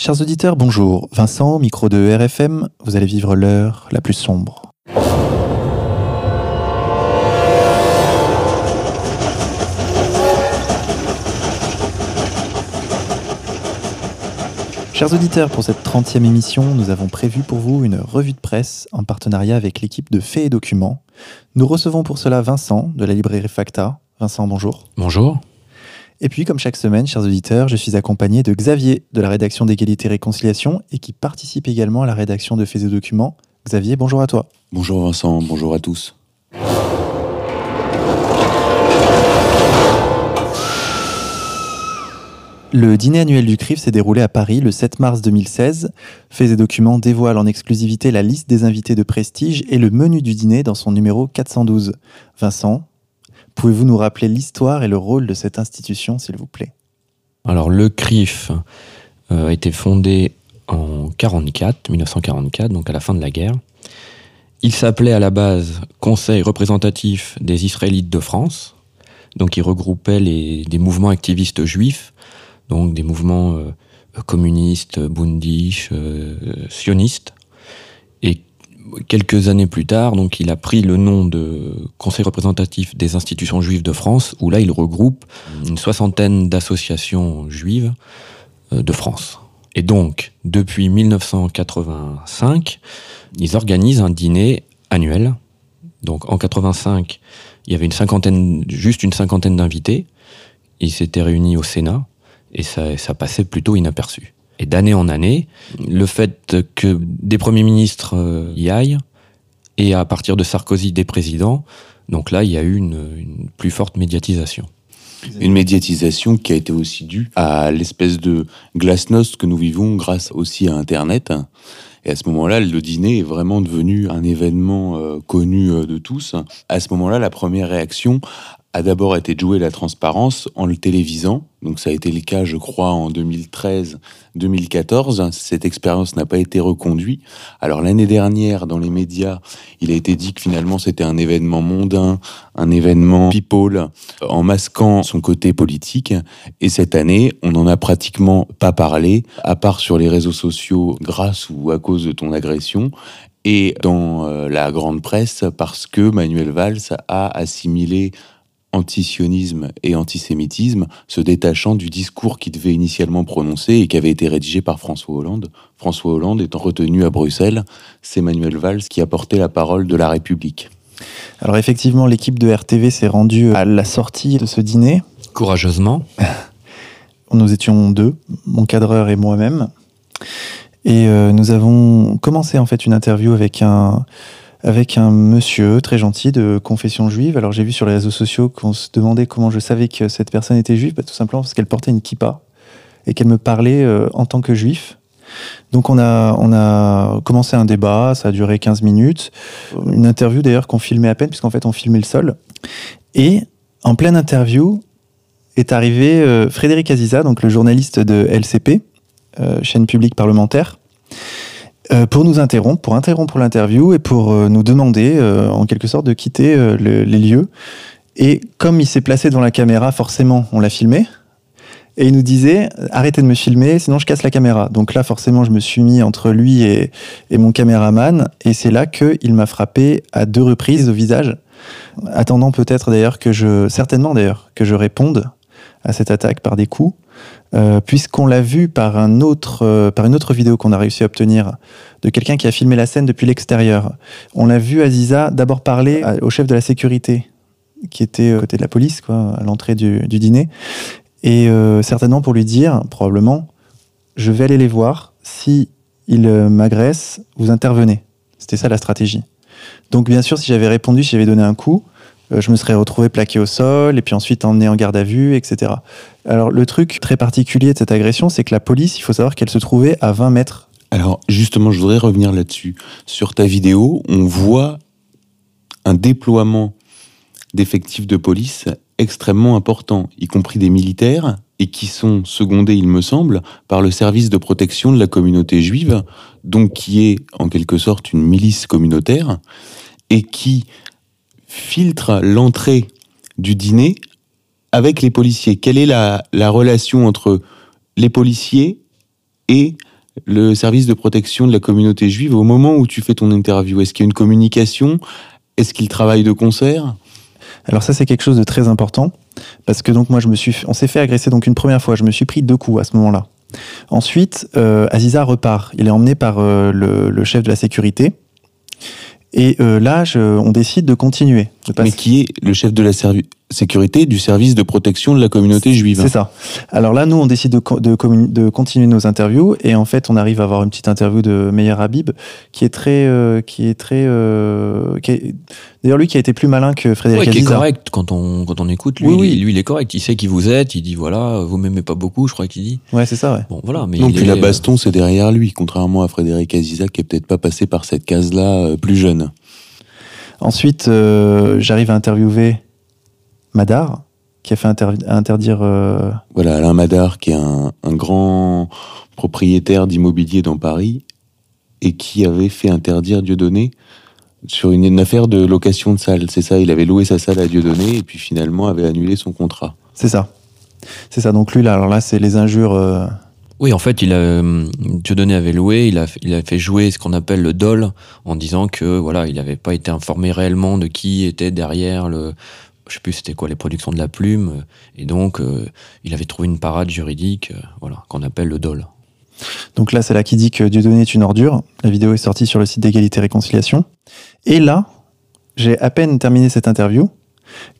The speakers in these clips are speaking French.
Chers auditeurs, bonjour. Vincent, micro de RFM, vous allez vivre l'heure la plus sombre. Chers auditeurs, pour cette 30e émission, nous avons prévu pour vous une revue de presse en partenariat avec l'équipe de Faits et Documents. Nous recevons pour cela Vincent de la librairie Facta. Vincent, bonjour. Bonjour. Et puis, comme chaque semaine, chers auditeurs, je suis accompagné de Xavier de la rédaction d'égalité et réconciliation et qui participe également à la rédaction de Faits et Documents. Xavier, bonjour à toi. Bonjour Vincent, bonjour à tous. Le dîner annuel du CRIF s'est déroulé à Paris le 7 mars 2016. Faits et documents dévoile en exclusivité la liste des invités de prestige et le menu du dîner dans son numéro 412. Vincent, Pouvez-vous nous rappeler l'histoire et le rôle de cette institution, s'il vous plaît? Alors, le CRIF euh, a été fondé en 44, 1944, donc à la fin de la guerre. Il s'appelait à la base Conseil représentatif des Israélites de France. Donc, il regroupait des mouvements activistes juifs, donc des mouvements euh, communistes, bundish, euh, sionistes, quelques années plus tard, donc il a pris le nom de Conseil représentatif des institutions juives de France, où là il regroupe une soixantaine d'associations juives euh, de France. Et donc, depuis 1985, ils organisent un dîner annuel. Donc en 85, il y avait une cinquantaine, juste une cinquantaine d'invités. Ils s'étaient réunis au Sénat et ça, ça passait plutôt inaperçu. Et d'année en année, le fait que des premiers ministres euh, y aillent, et à partir de Sarkozy, des présidents, donc là, il y a eu une, plus forte médiatisation. Une médiatisation qui a été aussi due à l'espèce de glasnost que nous vivons grâce aussi à Internet. Et à ce moment-là, le dîner est vraiment devenu un événement euh, connu euh, de tous. À ce moment-là, la première réaction a d'abord été de jouer la transparence en le télévisant. Donc ça a été le cas, je crois, en 2013-2014. Cette expérience n'a pas été reconduite. Alors l'année dernière, dans les médias, il a été dit que finalement c'était un événement mondain, un événement people, en masquant son côté politique. Et cette année, on n'en a pratiquement pas parlé, à part sur les réseaux sociaux, grâce ou à cause de ton agression et dans euh, la grande presse parce que Manuel Valls a assimilé antisionisme et antisémitisme, se détachant du discours qui devait initialement prononcer et qui avait été rédigé par François Hollande. François Hollande étant retenu à Bruxelles, c'est Manuel Valls qui a porté la parole de la République. Alors effectivement, l'équipe de RTV s'est rendue à la sortie de ce dîner. Courageusement. Nous étions deux, mon cadreur et moi-même. Et euh, nous avons commencé en fait une interview avec un, avec un monsieur très gentil de confession juive. Alors j'ai vu sur les réseaux sociaux qu'on se demandait comment je savais que cette personne était juive, bah, tout simplement parce qu'elle portait une kippa et qu'elle me parlait euh, en tant que juif. Donc on a, commencé un débat, ça a duré 15 minutes, une interview d'ailleurs qu'on filmait à peine puisqu'en fait on filmait le sol. Et en pleine interview est arrivé euh, Frédéric Aziza, donc le journaliste de LCP, euh, chaîne publique parlementaire, euh, pour nous interrompre, pour interrompre l'interview et pour euh, nous demander, euh, en quelque sorte, de quitter les lieux. Et comme il s'est placé devant la caméra, forcément, on l'a filmé. Et il nous disait arrêtez de me filmer, sinon je casse la caméra. Donc là, forcément, je me suis mis entre lui et, et mon caméraman, et c'est là qu'il m'a frappé à deux reprises au visage, attendant peut-être d'ailleurs que je, certainement d'ailleurs, que je réponde à cette attaque par des coups. Euh, puisqu'on l'a vu par, un autre, euh, une autre vidéo qu'on a réussi à obtenir de quelqu'un qui a filmé la scène depuis l'extérieur. On l'a vu Aziza d'abord parler au chef de la sécurité, qui était euh, côté de la police, à l'entrée du, dîner, et certainement pour lui dire, probablement, je vais aller les voir, si ils m'agressent, vous intervenez. C'était ça la stratégie. Donc bien sûr, si j'avais répondu, si j'avais donné un coup, je me serais retrouvé plaqué au sol et puis ensuite emmené en garde à vue, etc. Alors le truc très particulier de cette agression, c'est que la police, il faut savoir qu'elle se trouvait à 20 mètres. Alors justement, je voudrais revenir là-dessus. Sur ta vidéo, on voit un déploiement d'effectifs de police extrêmement important, y compris des militaires, et qui sont secondés, il me semble, par le service de protection de la communauté juive, donc qui est en quelque sorte une milice communautaire, et qui filtre l'entrée du dîner avec les policiers Quelle est la, relation entre les policiers et le service de protection de la communauté juive au moment où tu fais ton interview? Est-ce qu'il y a une communication? Est-ce qu'il travaille de concert? Alors ça c'est quelque chose de très important parce que donc moi je me suis, on s'est fait agresser donc une première fois, je me suis pris deux coups à ce moment-là. Ensuite, euh, Aziza repart. Il est emmené par euh, le chef de la sécurité. Et euh, là, je- on décide de continuer. De Mais qui est le chef de la sécurité du service de protection de la communauté juive C'est ça. Alors là, nous, on décide de, continuer nos interviews et en fait, on arrive à avoir une petite interview de Meyer Habib qui est très, euh, qui est très, euh, est- d'ailleurs lui qui a été plus malin que Frédéric Ouais, qui est correct quand on, quand on écoute. Lui, Oui, il- oui. lui, il est correct. Il sait qui vous êtes. Il dit voilà, vous m'aimez pas beaucoup, je crois qu'il dit. Ouais, c'est ça. Ouais. Bon, voilà. Mais Donc il puis est, la baston, c'est derrière lui, contrairement à Frédéric Aziza qui est peut-être pas passé par cette case-là euh, plus jeune. Ensuite, euh, j'arrive à interviewer Madar qui a fait inter- interdire. euh, Voilà, Alain Madar, qui est un, un grand propriétaire d'immobilier dans Paris et qui avait fait interdire Dieudonné sur une, une affaire de location de salle. C'est ça, il avait loué sa salle à Dieudonné et puis finalement avait annulé son contrat. c'est ça. C'est ça. Donc lui là, alors là, c'est les injures. euh, Oui, en fait, il a, Dieudonné avait loué, il a, il a fait jouer ce qu'on appelle le dol, en disant que voilà, il n'avait pas été informé réellement de qui était derrière le, je sais plus c'était quoi les productions de la plume, et donc euh, il avait trouvé une parade juridique, euh, voilà, qu'on appelle le dol. Donc là, c'est là qui dit que Dieudonné est une ordure. La vidéo est sortie sur le site d'égalité et réconciliation. Et là, j'ai à peine terminé cette interview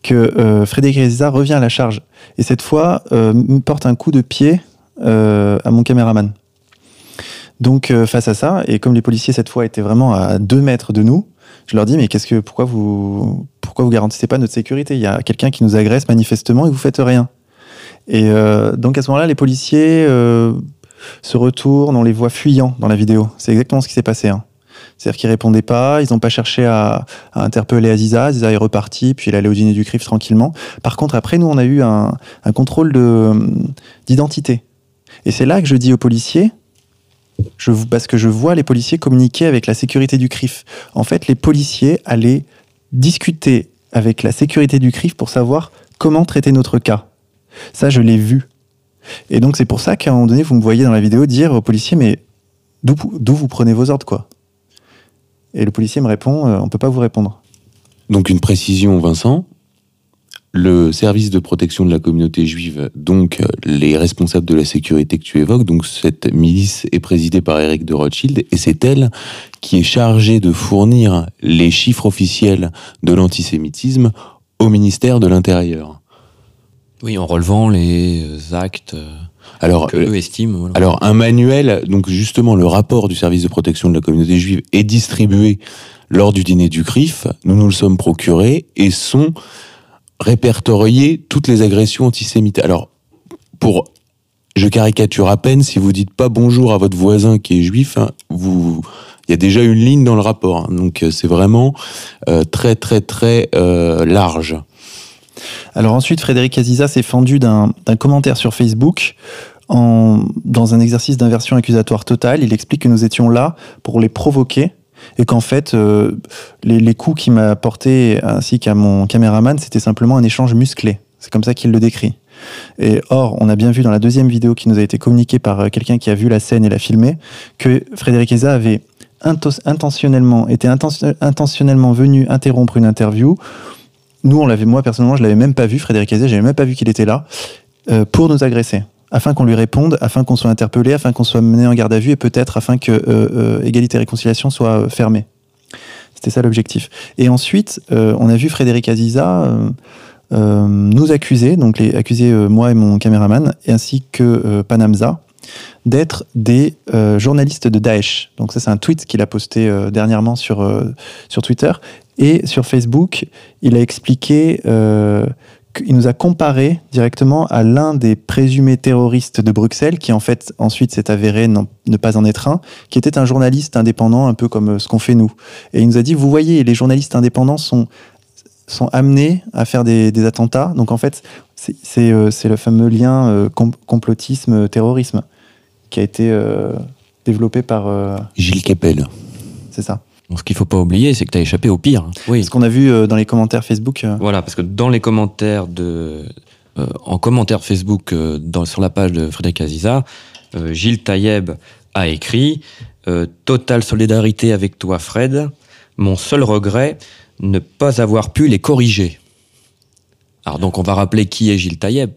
que euh, Frédéric Aziza revient à la charge. Et cette fois, me porte un coup de pied à mon caméraman. Donc face à ça, et comme les policiers cette fois étaient vraiment à deux mètres de nous, je leur dis mais qu'est-ce que pourquoi vous pourquoi vous garantissez pas notre sécurité? Il y a quelqu'un qui nous agresse manifestement et vous faites rien. Et euh, donc à ce moment-là, les policiers euh, se retournent, on les voit fuyants dans la vidéo. C'est exactement ce qui s'est passé. hein. C'est-à-dire qu'ils répondaient pas, ils n'ont pas cherché à, interpeller Aziza. Aziza est reparti, puis il allait au dîner du CRIF tranquillement. Par contre, après, nous, on a eu un, contrôle de, d'identité. Et c'est là que je dis aux policiers, parce que je vois les policiers communiquer avec la sécurité du CRIF. En fait, les policiers allaient discuter avec la sécurité du CRIF pour savoir comment traiter notre cas. Ça, je l'ai vu. Et donc, c'est pour ça qu'à un moment donné, vous me voyez dans la vidéo dire aux policiers, mais d'où, vous prenez vos ordres, quoi? Et le policier me répond, euh, on peut pas vous répondre. Donc une précision, Vincent. Le service de protection de la communauté juive, donc euh, les responsables de la sécurité que tu évoques, donc cette milice est présidée par Eric de Rothschild et c'est elle qui est chargée de fournir les chiffres officiels de l'antisémitisme au ministère de l'Intérieur. Oui, en relevant les euh, actes euh, Alors, que eux estiment. voilà. Alors un manuel, donc justement le rapport du service de protection de la communauté juive est distribué lors du dîner du CRIF, nous nous le sommes procurés et sont répertoriées toutes les agressions antisémites. Alors pour je caricature à peine si vous dites pas bonjour à votre voisin qui est juif, hein, il y a déjà une ligne dans le rapport, hein. donc euh, c'est vraiment euh, très très très euh, large. Alors ensuite, Frédéric Aziza s'est fendu d'un, commentaire sur Facebook dans un exercice d'inversion accusatoire totale. Il explique que nous étions là pour les provoquer et qu'en fait, euh, les, coups qu'il m'a portés ainsi qu'à mon caméraman, c'était simplement un échange musclé. C'est comme ça qu'il le décrit. Et or, on a bien vu dans la deuxième vidéo qui nous a été communiquée par euh, quelqu'un qui a vu la scène et l'a filmée, que Frédéric Aziza avait intentionnellement, était inten- intentionnellement venu interrompre une interview nous, on l'avait, moi personnellement, je l'avais même pas vu, Frédéric Azier, j'avais même pas vu qu'il était là, euh, pour nous agresser, afin qu'on lui réponde, afin qu'on soit interpellé, afin qu'on soit mené en garde à vue et peut-être afin que euh, euh, égalité et réconciliation soit euh, fermée. C'était ça l'objectif. Et ensuite, euh, on a vu Frédéric Aziza nous accuser, donc les accuser moi et mon caméraman, ainsi que Panamza, d'être des journalistes de Daesh. Donc ça, c'est un tweet qu'il a posté dernièrement sur, sur Twitter. Et sur Facebook, il a expliqué qu'il nous a comparé directement à l'un des présumés terroristes de Bruxelles, qui en fait ensuite s'est avéré non- ne pas en être un, qui était un journaliste indépendant, un peu comme euh, ce qu'on fait nous. Et il nous a dit, vous voyez, les journalistes indépendants sont, sont amenés à faire des, des attentats. Donc en fait, c'est c'est, euh, c'est le fameux lien euh, com- complotisme-terrorisme qui a été euh, développé par... Gilles Capel. c'est ça. Ce qu'il faut pas oublier, c'est que tu as échappé au pire. Oui. Ce qu'on a vu euh, dans les commentaires Facebook. euh, Voilà, parce que dans les commentaires de, euh, en commentaire Facebook euh, dans, sur la page de Frédéric Aziza, euh, Gilles Taïeb a écrit euh, Totale solidarité avec toi, Fred. Mon seul regret, ne pas avoir pu les corriger. Alors donc on va rappeler qui est Gilles Taïeb,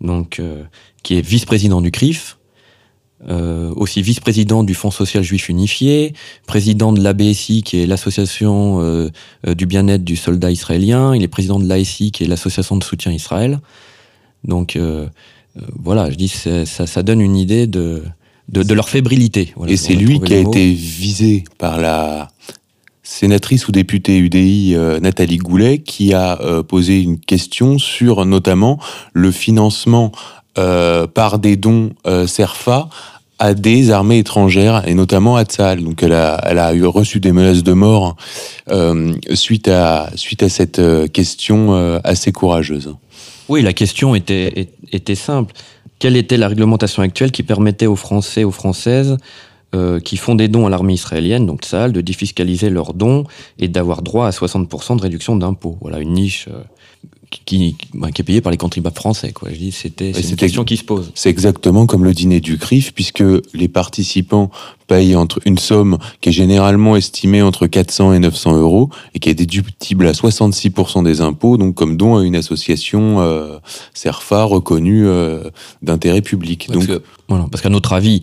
donc euh, qui est vice-président du CRIF, euh, aussi vice-président du Fonds social juif unifié, président de l'ABSI qui est l'association euh, euh, du bien-être du soldat israélien, il est président de l'ASI qui est l'association de soutien Israël. Donc euh, voilà, je dis ça, ça donne une idée de de, de leur fébrilité. Voilà, Et c'est lui qui a été visé par la sénatrice ou députée UDI euh, Nathalie Goulet, qui a euh, posé une question sur notamment le financement euh, par des dons CERFA à des armées étrangères et notamment à Tsahal. Donc elle a, elle a reçu des menaces de mort euh, suite à suite à cette euh, question euh, assez courageuse. Oui, la question était, était simple. Quelle était la réglementation actuelle qui permettait aux Français, aux Françaises, qui font des dons à l'armée israélienne, donc Tsahal, de défiscaliser leurs dons et d'avoir droit à 60% de réduction d'impôts? Voilà, une niche qui, qui, bah, qui est payée par les contribuables français. Quoi. Je dis, c'était c'est une question qui se pose. C'est exactement comme le dîner du CRIF, puisque les participants payent entre une somme qui est généralement estimée entre 400 et 900 euros et qui est déductible à 66% des impôts, donc comme don à une association euh, CERFA reconnue euh, d'intérêt public. Parce Donc, voilà, parce qu'à notre avis,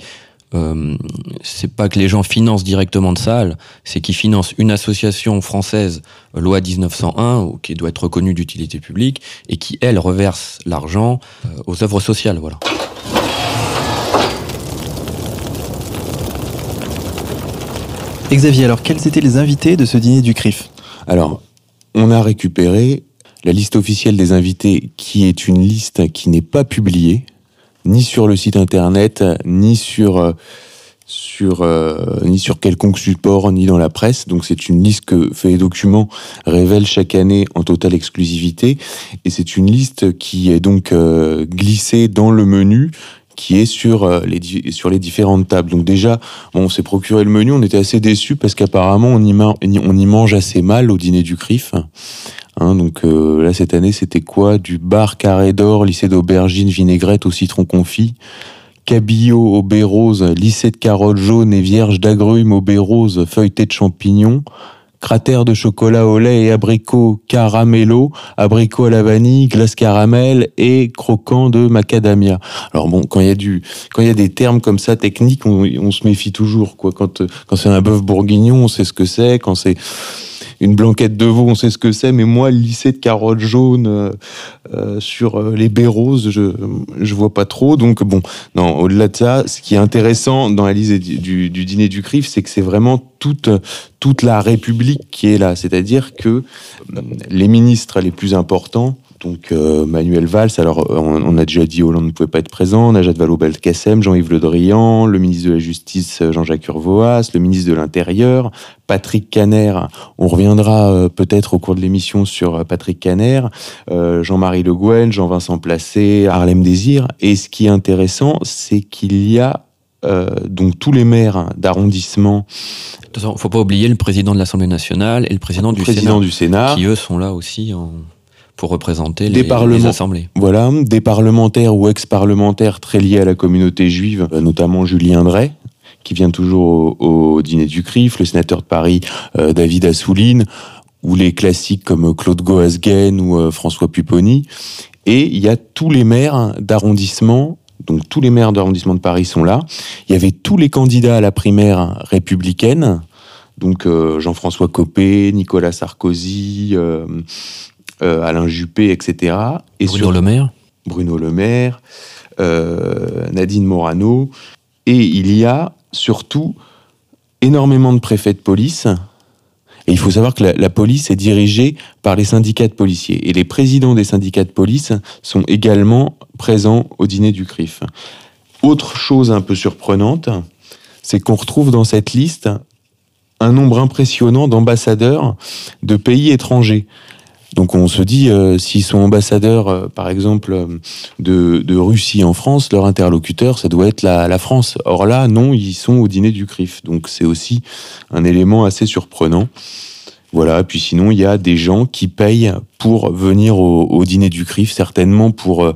euh, c'est pas que les gens financent directement de Sahel, c'est qu'ils financent une association française, loi 1901, ou qui doit être reconnue d'utilité publique, et qui, elle, reverse l'argent euh, aux œuvres sociales. Voilà. Et Xavier, alors quels étaient les invités de ce dîner du CRIF? Alors, on a récupéré la liste officielle des invités, qui est une liste qui n'est pas publiée, ni sur le site internet, ni sur, euh, sur, euh, ni sur quelconque support, ni dans la presse. Donc, c'est une liste que Fait Documents révèle chaque année en totale exclusivité. Et c'est une liste qui est donc euh, glissée dans le menu qui est sur, les, sur les différentes tables. Donc déjà, on s'est procuré le menu, on était assez déçus parce qu'apparemment on y, on y mange assez mal au dîner du CRIF. Hein, donc euh, là, cette année, c'était quoi? Du bar carré d'or, lycée d'aubergine, vinaigrette au citron confit, cabillaud au baie rose, lycée de carottes jaunes et vierge d'agrumes au baie rose, feuilleté de champignons, cratère de chocolat au lait et abricot caramello, abricot à la vanille, glace caramel et croquant de macadamia. Alors bon, quand il y a du, quand il y a des termes comme ça techniques, on, se méfie toujours. Quoi. Quand, quand c'est un bœuf bourguignon, on sait ce que c'est. Quand c'est une blanquette de veau, on sait ce que c'est. Mais moi, lycée de carottes jaunes euh, euh, sur euh, les baies roses, je je vois pas trop. Donc bon, non. Au-delà de ça, ce qui est intéressant dans la liste du, du, du dîner du CRIF, c'est que c'est vraiment toute toute la République qui est là. C'est-à-dire que euh, les ministres les plus importants donc euh, Manuel Valls, alors euh, on, on a déjà dit Hollande ne pouvait pas être présent, Najat Vallaud-Belkacem, Jean-Yves Le Drian, le ministre de la Justice euh, Jean-Jacques Urvoas, le ministre de l'Intérieur, Patrick Caner, on reviendra euh, peut-être au cours de l'émission sur Patrick Caner, euh, Jean-Marie Le Guen, Jean-Vincent Placé, Harlem Désir, et ce qui est intéressant, c'est qu'il y a euh, donc tous les maires d'arrondissement, De toute façon, faut pas oublier le président de l'Assemblée nationale et le président du président Sénat, du Sénat, qui eux sont là aussi en- pour représenter les, assemblées. Voilà, des parlementaires ou ex-parlementaires très liés à la communauté juive, euh, notamment Julien Drey, qui vient toujours au, au dîner du CRIF, le sénateur de Paris euh, David Assouline, ou les classiques comme Claude Goasguen ou euh, François Pupponi. Et il y a tous les maires d'arrondissement, donc tous les maires d'arrondissement de Paris sont là. Il y avait tous les candidats à la primaire républicaine, donc euh, Jean-François Copé, Nicolas Sarkozy, euh, euh, Alain Juppé, etc. Et Bruno sur- Le Maire Bruno Le Maire, euh, Nadine Morano, et il y a surtout énormément de préfets de police. Et il faut savoir que la, la police est dirigée par les syndicats de policiers. Et les présidents des syndicats de police sont également présents au dîner du CRIF. Autre chose un peu surprenante, c'est qu'on retrouve dans cette liste un nombre impressionnant d'ambassadeurs de pays étrangers. Donc on se dit, euh, s'ils sont ambassadeurs, euh, par exemple, euh, de, Russie en France, leur interlocuteur, ça doit être la, France. Or là, non, ils sont au dîner du CRIF. Donc c'est aussi un élément assez surprenant. Voilà, puis sinon, il y a des gens qui payent pour venir au, dîner du CRIF, certainement pour,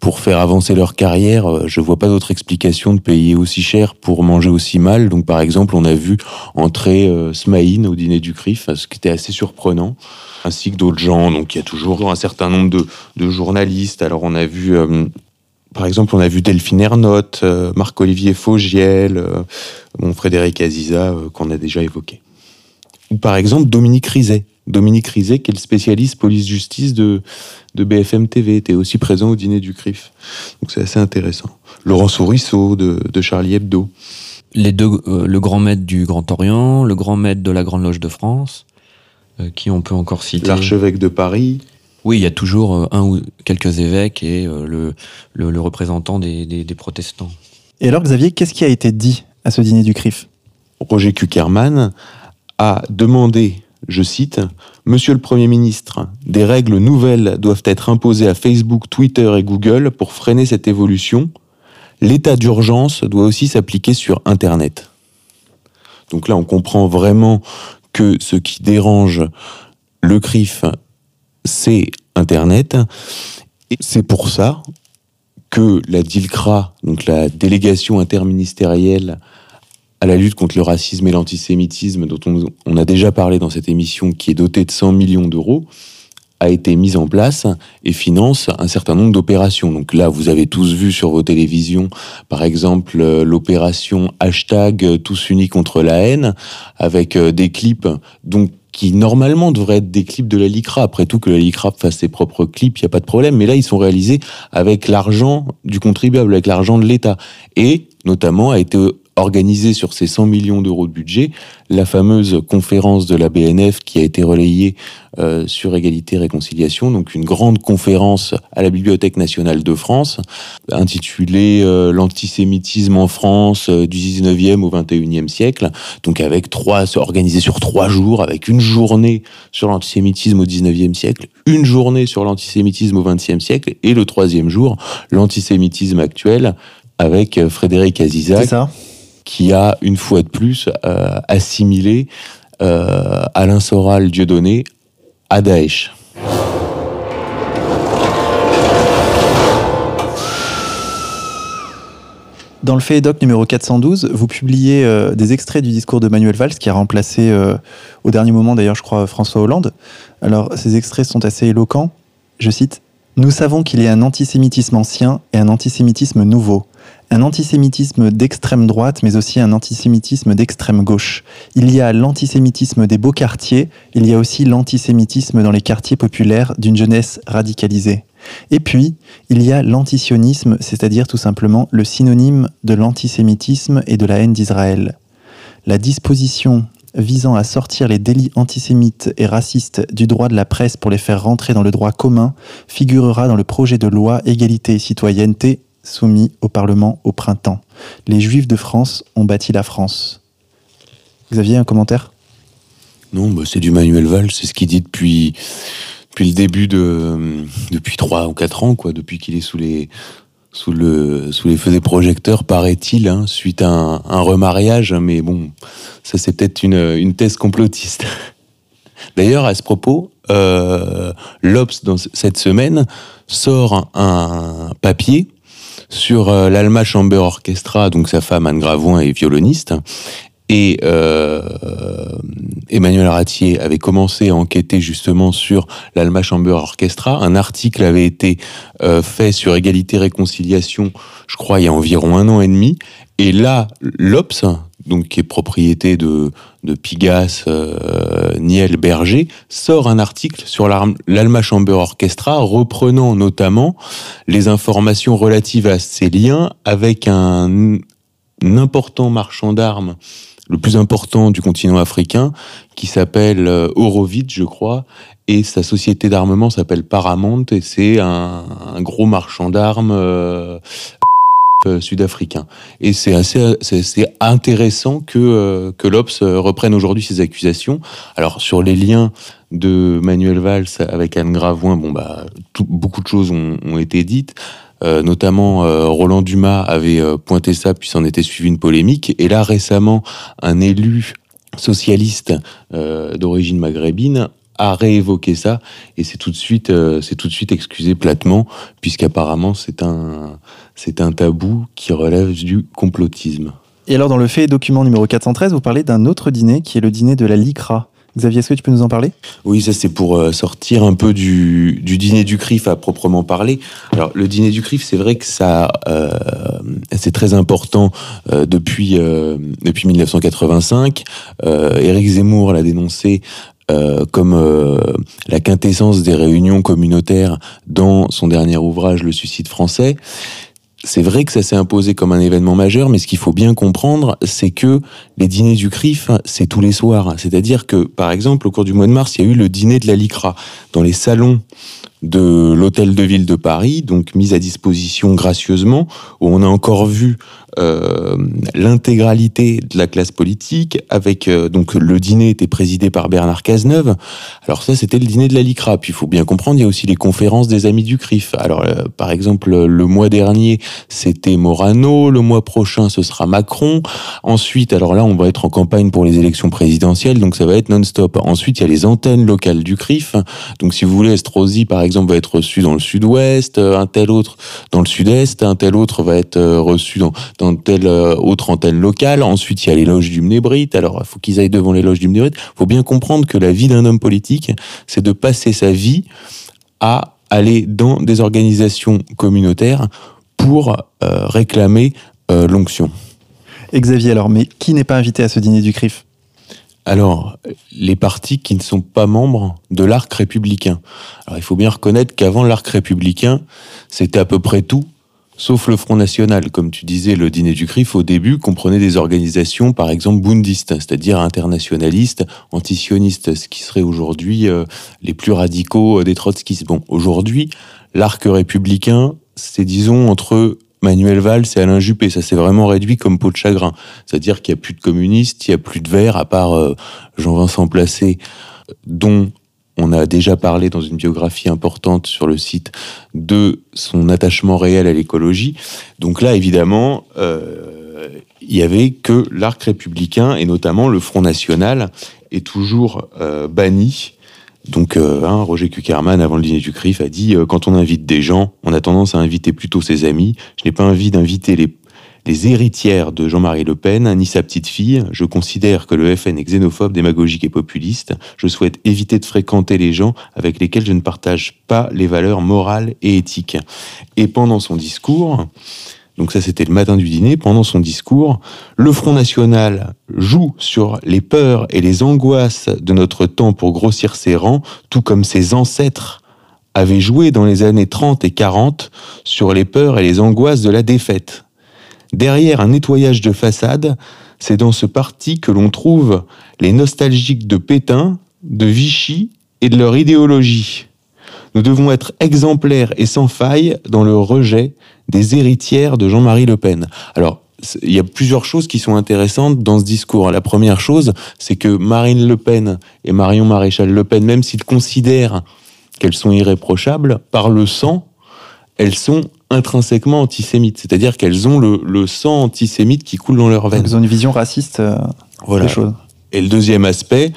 pour faire avancer leur carrière, euh, je vois pas d'autre explication de payer aussi cher pour manger aussi mal. Donc par exemple, on a vu entrer euh, Smaïn au dîner du CRIF, ce qui était assez surprenant, ainsi que d'autres gens. Donc il y a toujours un certain nombre de, journalistes. Alors on a vu, euh, par exemple, on a vu Delphine Ernotte, Marc-Olivier Faugiel, mon Frédéric Aziza, qu'on a déjà évoqué. Ou par exemple Dominique Rizet. Dominique Rizet, qui est le spécialiste police-justice de, de BFM TV, était aussi présent au dîner du CRIF. Donc c'est assez intéressant. Laurent Sourisseau de, de Charlie Hebdo. Les deux, euh, le grand maître du Grand Orient, le grand maître de la Grande Loge de France, euh, qui on peut encore citer. L'archevêque de Paris. Oui, il y a toujours euh, un ou quelques évêques et euh, le, le, le représentant des, des, des protestants. Et alors, Xavier, qu'est-ce qui a été dit à ce dîner du CRIF? Roger Kuckerman a demandé, je cite, Monsieur le Premier ministre, des règles nouvelles doivent être imposées à Facebook, Twitter et Google pour freiner cette évolution. L'état d'urgence doit aussi s'appliquer sur Internet. Donc là, on comprend vraiment que ce qui dérange le CRIF, c'est Internet. Et c'est pour ça que la DILCRA, donc la délégation interministérielle à la lutte contre le racisme et l'antisémitisme, dont on, a déjà parlé dans cette émission, qui est dotée de 100 millions d'euros, a été mise en place et finance un certain nombre d'opérations. Donc là, vous avez tous vu sur vos télévisions, par exemple, euh, l'opération hashtag euh, tous unis contre la haine, avec euh, des clips donc qui normalement devraient être des clips de la LICRA. Après tout, que la LICRA fasse ses propres clips, il n'y a pas de problème. Mais là, ils sont réalisés avec l'argent du contribuable, avec l'argent de l'État. Et notamment a été organisé sur ces 100 millions d'euros de budget la fameuse conférence de la BNF qui a été relayée euh, sur égalité et réconciliation, donc une grande conférence à la Bibliothèque nationale de France intitulée euh, L'antisémitisme en France euh, du 19e au 21e siècle, donc avec trois organisée sur trois jours, avec une journée sur l'antisémitisme au 19e siècle, une journée sur l'antisémitisme au 20e siècle et le troisième jour l'antisémitisme actuel avec Frédéric Azizac. Qui a une fois de plus euh, assimilé euh, Alain Soral Dieudonné à Daesh. Dans le fait doc numéro 412, vous publiez euh, des extraits du discours de Manuel Valls, qui a remplacé au dernier moment d'ailleurs, je crois, François Hollande. Alors, ces extraits sont assez éloquents. Je cite Nous savons qu'il y a un antisémitisme ancien et un antisémitisme nouveau un antisémitisme d'extrême droite, mais aussi un antisémitisme d'extrême gauche. Il y a l'antisémitisme des beaux quartiers, il y a aussi l'antisémitisme dans les quartiers populaires d'une jeunesse radicalisée. Et puis, il y a l'antisionisme, c'est-à-dire tout simplement le synonyme de l'antisémitisme et de la haine d'Israël. La disposition visant à sortir les délits antisémites et racistes du droit de la presse pour les faire rentrer dans le droit commun figurera dans le projet de loi égalité et citoyenneté soumis au Parlement au printemps. Les Juifs de France ont bâti la France. Xavier, un commentaire? Non, bah c'est du Manuel Valls, c'est ce qu'il dit depuis, depuis le début de. depuis 3 ou 4 ans, quoi, depuis qu'il est sous les. Sous, le, sous les feux des projecteurs, paraît-il, hein, suite à un, remariage, mais bon, ça c'est peut-être une, une thèse complotiste. D'ailleurs, à ce propos, euh, l'Obs, dans cette semaine, sort un papier sur euh, l'Alma Chamber Orchestra, donc sa femme Anne Gravoin est violoniste. Et euh, Emmanuel Ratier avait commencé à enquêter justement sur l'Alma Chamber Orchestra. Un article avait été euh, fait sur égalité réconciliation, je crois, il y a environ un an et demi. Et là, l'Obs, donc qui est propriété de, de Pigas, euh, Niel Berger, sort un article sur l'Alma Chamber Orchestra, reprenant notamment les informations relatives à ces liens avec un, important marchand d'armes, le plus important du continent africain, qui s'appelle euh, Horowitz, je crois, et sa société d'armement s'appelle Paramount, et c'est un, un, gros marchand d'armes. Euh, sud-africain. Et c'est assez, intéressant que, euh, que l'Obs reprenne aujourd'hui ces accusations. Alors, sur les liens de Manuel Valls avec Anne Gravoin, bon, bah, beaucoup de choses ont, été dites. Euh, notamment, euh, Roland Dumas avait euh, pointé ça, puis s'en était suivi une polémique. Et là, récemment, un élu socialiste d'origine maghrébine a réévoqué ça et c'est tout de suite, c'est tout de suite excusé platement, puisqu'apparemment c'est un, c'est un tabou qui relève du complotisme. Et alors, dans le fait document numéro 413, vous parlez d'un autre dîner qui est le dîner de la LICRA. Xavier, est-ce que tu peux nous en parler? Oui, ça c'est pour euh, sortir un peu du, dîner du CRIF à proprement parler. Alors le dîner du CRIF, c'est vrai que ça, euh, c'est très important euh, depuis depuis 1985. Éric Zemmour l'a dénoncé comme la quintessence des réunions communautaires dans son dernier ouvrage Le suicide français c'est vrai que ça s'est imposé comme un événement majeur, mais ce qu'il faut bien comprendre, c'est que les dîners du CRIF, c'est tous les soirs. C'est-à-dire que, par exemple, au cours du mois de mars, il y a eu le dîner de la LICRA. Dans les salons de l'hôtel de ville de Paris, donc mis à disposition gracieusement, où on a encore vu l'intégralité de la classe politique, avec euh, donc le dîner était présidé par Bernard Cazeneuve. Alors ça, c'était le dîner de la LICRA. Puis il faut bien comprendre, il y a aussi les conférences des amis du CRIF. Alors euh, par exemple, le mois dernier, c'était Morano. Le mois prochain, ce sera Macron. Ensuite, alors là, on va être en campagne pour les élections présidentielles, donc ça va être non-stop. Ensuite, il y a les antennes locales du CRIF. Donc si vous voulez, Estrosi, par exemple, va être reçu dans le sud-ouest, un tel autre dans le sud-est, un tel autre va être reçu dans dans telle euh, autre antenne locale. Ensuite, il y a l'éloge du Mnébrit. Alors, il faut qu'ils aillent devant l'éloge du Mnébrit. Il faut bien comprendre que la vie d'un homme politique, c'est de passer sa vie à aller dans des organisations communautaires pour euh, réclamer euh, l'onction. Xavier, alors, mais qui n'est pas invité à ce dîner du CRIF? Alors, les partis qui ne sont pas membres de l'arc républicain. Alors, il faut bien reconnaître qu'avant l'arc républicain, c'était à peu près tout sauf le Front National. Comme tu disais, le dîner du CRIF, au début, comprenait des organisations, par exemple, bundistes, c'est-à-dire internationalistes, antisionistes, ce qui serait aujourd'hui euh, les plus radicaux euh, des trotskistes. Bon, aujourd'hui, l'arc républicain, c'est, disons, entre Manuel Valls et Alain Juppé. Ça s'est vraiment réduit comme peau de chagrin. C'est-à-dire qu'il n'y a plus de communistes, il n'y a plus de verts, à part euh, Jean-Vincent Placé, dont on a déjà parlé dans une biographie importante sur le site de son attachement réel à l'écologie. Donc là, évidemment, euh, il y avait que l'arc républicain et notamment le Front National est toujours euh, banni. Donc, euh, hein, Roger Kuckerman, avant le dîner du CRIF, a dit quand on invite des gens, on a tendance à inviter plutôt ses amis. Je n'ai pas envie d'inviter les les héritières de Jean-Marie Le Pen, ni sa petite fille. Je considère que le FN est xénophobe, démagogique et populiste. Je souhaite éviter de fréquenter les gens avec lesquels je ne partage pas les valeurs morales et éthiques. Et pendant son discours, donc ça c'était le matin du dîner, pendant son discours, le Front National joue sur les peurs et les angoisses de notre temps pour grossir ses rangs, tout comme ses ancêtres avaient joué dans les années 30 et 40 sur les peurs et les angoisses de la défaite. Derrière un nettoyage de façade, c'est dans ce parti que l'on trouve les nostalgiques de Pétain, de Vichy et de leur idéologie. Nous devons être exemplaires et sans faille dans le rejet des héritières de Jean-Marie Le Pen. Alors, il y a plusieurs choses qui sont intéressantes dans ce discours. La première chose, c'est que Marine Le Pen et Marion Maréchal Le Pen, même s'ils considèrent qu'elles sont irréprochables, par le sang, elles sont intrinsèquement antisémites, c'est-à-dire qu'elles ont le, sang antisémite qui coule dans leur veines. Elles ont une vision raciste euh, voilà. des choses. Et le deuxième aspect,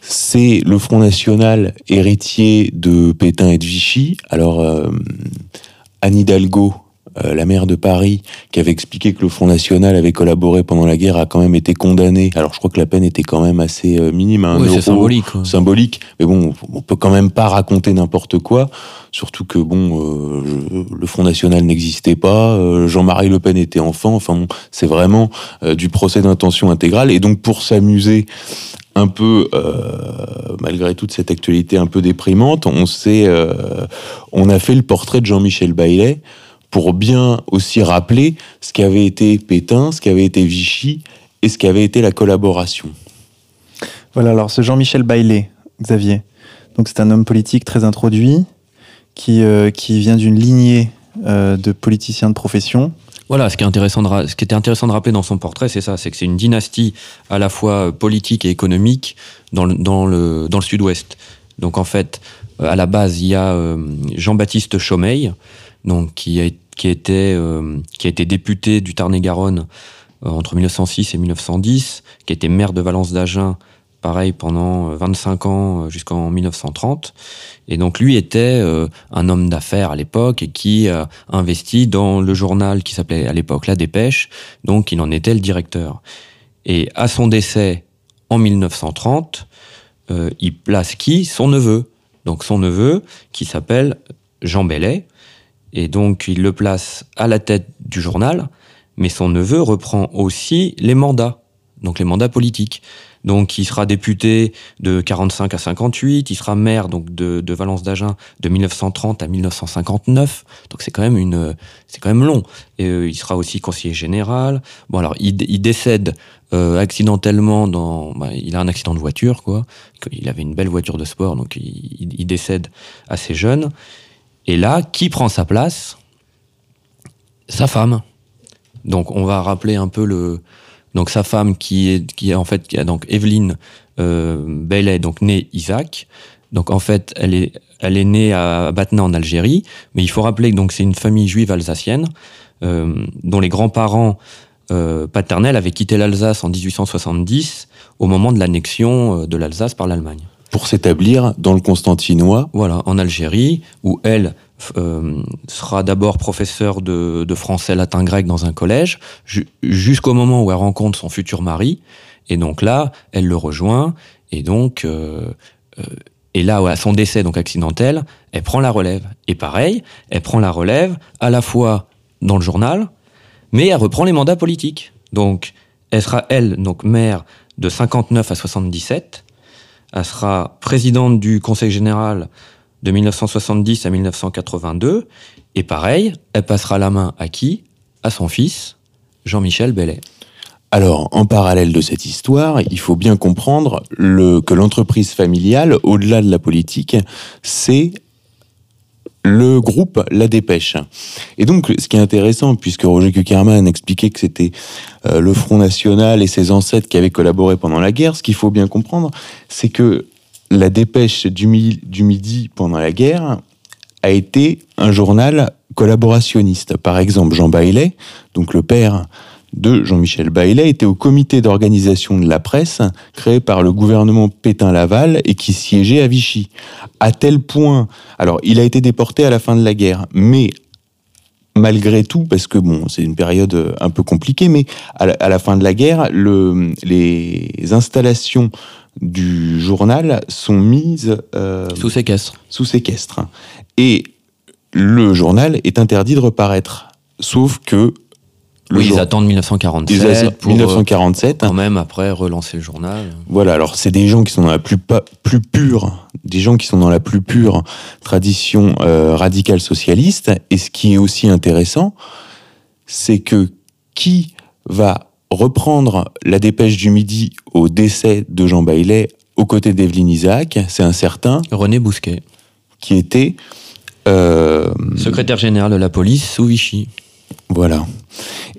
c'est le Front National héritier de Pétain et de Vichy. Alors, euh, Anne Hidalgo, euh, la maire de Paris, qui avait expliqué que le Front National avait collaboré pendant la guerre, a quand même été condamné. Alors je crois que la peine était quand même assez euh, minime, un oui, symbolique. Symbolique, mais bon, on peut quand même pas raconter n'importe quoi. Surtout que bon, euh, le Front National n'existait pas, Jean-Marie Le Pen était enfant. Enfin, bon, c'est vraiment du procès d'intention intégrale. Et donc pour s'amuser un peu, malgré toute cette actualité un peu déprimante, on s'est, on a fait le portrait de Jean-Michel Baillet pour bien aussi rappeler ce qu'avait été Pétain, ce qu'avait été Vichy et ce qu'avait été la collaboration. Voilà, alors ce Jean-Michel Baillet, Xavier, donc c'est un homme politique très introduit, qui, euh, qui vient d'une lignée euh, de politiciens de profession. Voilà, ce qui, est intéressant de, ce qui était intéressant de rappeler dans son portrait, c'est ça, c'est que c'est une dynastie à la fois politique et économique dans le, dans le, dans le sud-ouest. Donc en fait, à la base, il y a Jean-Baptiste Chaumeil, donc qui a, qui était euh, a été député du Tarn-et-Garonne euh, entre 1906 et 1910, qui était maire de Valence d'Agen pareil pendant 25 ans jusqu'en 1930. Et donc lui était un homme d'affaires à l'époque et qui a investi dans le journal qui s'appelait à l'époque La Dépêche, donc il en était le directeur. Et à son décès en 1930, il place qui? Son neveu. Donc son neveu qui s'appelle Jean Bellet. Et donc il le place à la tête du journal, mais son neveu reprend aussi les mandats, donc les mandats politiques. Donc il sera député de 45 à 58, il sera maire donc de, Valence d'Agen de 1930 à 1959. Donc c'est quand même une, c'est quand même long. Et euh, il sera aussi conseiller général. Bon alors il, décède euh, accidentellement dans, bah, il a un accident de voiture quoi. Il avait une belle voiture de sport donc il décède assez jeune. Et là, qui prend sa place? Sa femme. Donc on va rappeler un peu le donc sa femme qui est qui est en fait qui donc Evelyne euh, Bellet donc née Isaac. Donc en fait elle est elle est née à Batna en Algérie, mais il faut rappeler que c'est une famille juive alsacienne euh, dont les grands-parents euh, paternels avaient quitté l'Alsace en 1870 au moment de l'annexion euh, de l'Alsace par l'Allemagne pour s'établir dans le Constantinois. Voilà, en Algérie, où elle euh, sera d'abord professeure de, français, latin, grec dans un collège, jusqu'au moment où elle rencontre son futur mari. Et donc là, elle le rejoint. Et donc, euh, euh, et là, à son décès donc accidentel, elle prend la relève. Et pareil, elle prend la relève à la fois dans le journal, mais elle reprend les mandats politiques. Donc, elle sera elle donc maire de 59 à 77 elle sera présidente du Conseil général de 1970 à 1982. Et pareil, elle passera la main à qui? À son fils, Jean-Michel Bellet. Alors, en parallèle de cette histoire, il faut bien comprendre que l'entreprise familiale, au-delà de la politique, c'est le groupe La Dépêche. Et donc, ce qui est intéressant, puisque Roger Kuckerman expliquait que c'était euh, le Front National et ses ancêtres qui avaient collaboré pendant la guerre, ce qu'il faut bien comprendre, c'est que La Dépêche du, du Midi pendant la guerre a été un journal collaborationniste. Par exemple, Jean Baillet, donc le père de Jean-Michel Baillet était au comité d'organisation de la presse créé par le gouvernement Pétain-Laval et qui siégeait à Vichy. À tel point, alors il a été déporté à la fin de la guerre, mais malgré tout, parce que bon, c'est une période un peu compliquée, mais à la, fin de la guerre, le, les installations du journal sont mises euh, sous séquestre. Sous séquestre. Et le journal est interdit de reparaître. Sauf que oui, ils attendent 1947 pour 1947. Euh, quand même après relancer le journal. Voilà, alors c'est des gens qui sont dans la plus, plus pure, des gens qui sont dans la plus pure tradition euh, radicale socialiste. Et ce qui est aussi intéressant, c'est que qui va reprendre la dépêche du midi au décès de Jean Baillet aux côtés d'Evelyne Isaac, c'est un certain René Bousquet, qui était euh, secrétaire général de la police sous Vichy. Voilà.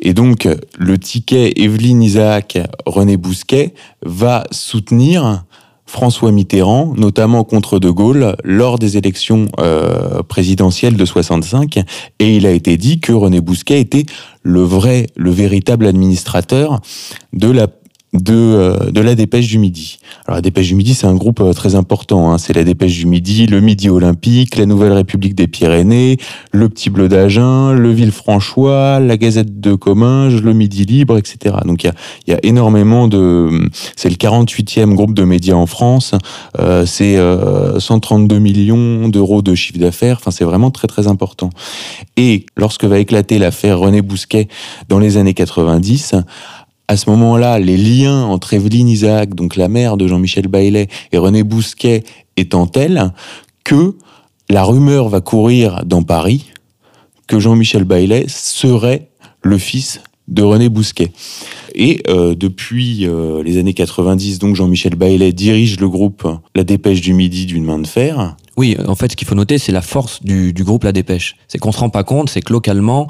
Et donc, le ticket Evelyne Isaac, René Bousquet va soutenir François Mitterrand, notamment contre De Gaulle, lors des élections euh, présidentielles de 65. Et il a été dit que René Bousquet était le vrai, le véritable administrateur de la de, euh, de la Dépêche du Midi. Alors la Dépêche du Midi, c'est un groupe euh, très important. Hein. C'est la Dépêche du Midi, le Midi Olympique, la Nouvelle République des Pyrénées, le Petit Bleu d'Agen, le Villefranchois, la Gazette de Comminges, le Midi Libre, etc. Donc il y a, y a, énormément de... C'est le 48e groupe de médias en France. Euh, c'est 132 euh, millions d'euros de chiffre d'affaires. Enfin, c'est vraiment très très important. Et lorsque va éclater l'affaire René Bousquet dans les années 90, à ce moment-là, les liens entre Evelyne Isaac, donc la mère de Jean-Michel Baillet, et René Bousquet étant tels que la rumeur va courir dans Paris que Jean-Michel Baillet serait le fils de René Bousquet. Et euh, depuis euh, les années 90, donc Jean-Michel Baillet dirige le groupe La Dépêche du Midi d'une main de fer. Oui, en fait, ce qu'il faut noter, c'est la force du, du groupe La Dépêche. C'est qu'on se rend pas compte, c'est que localement,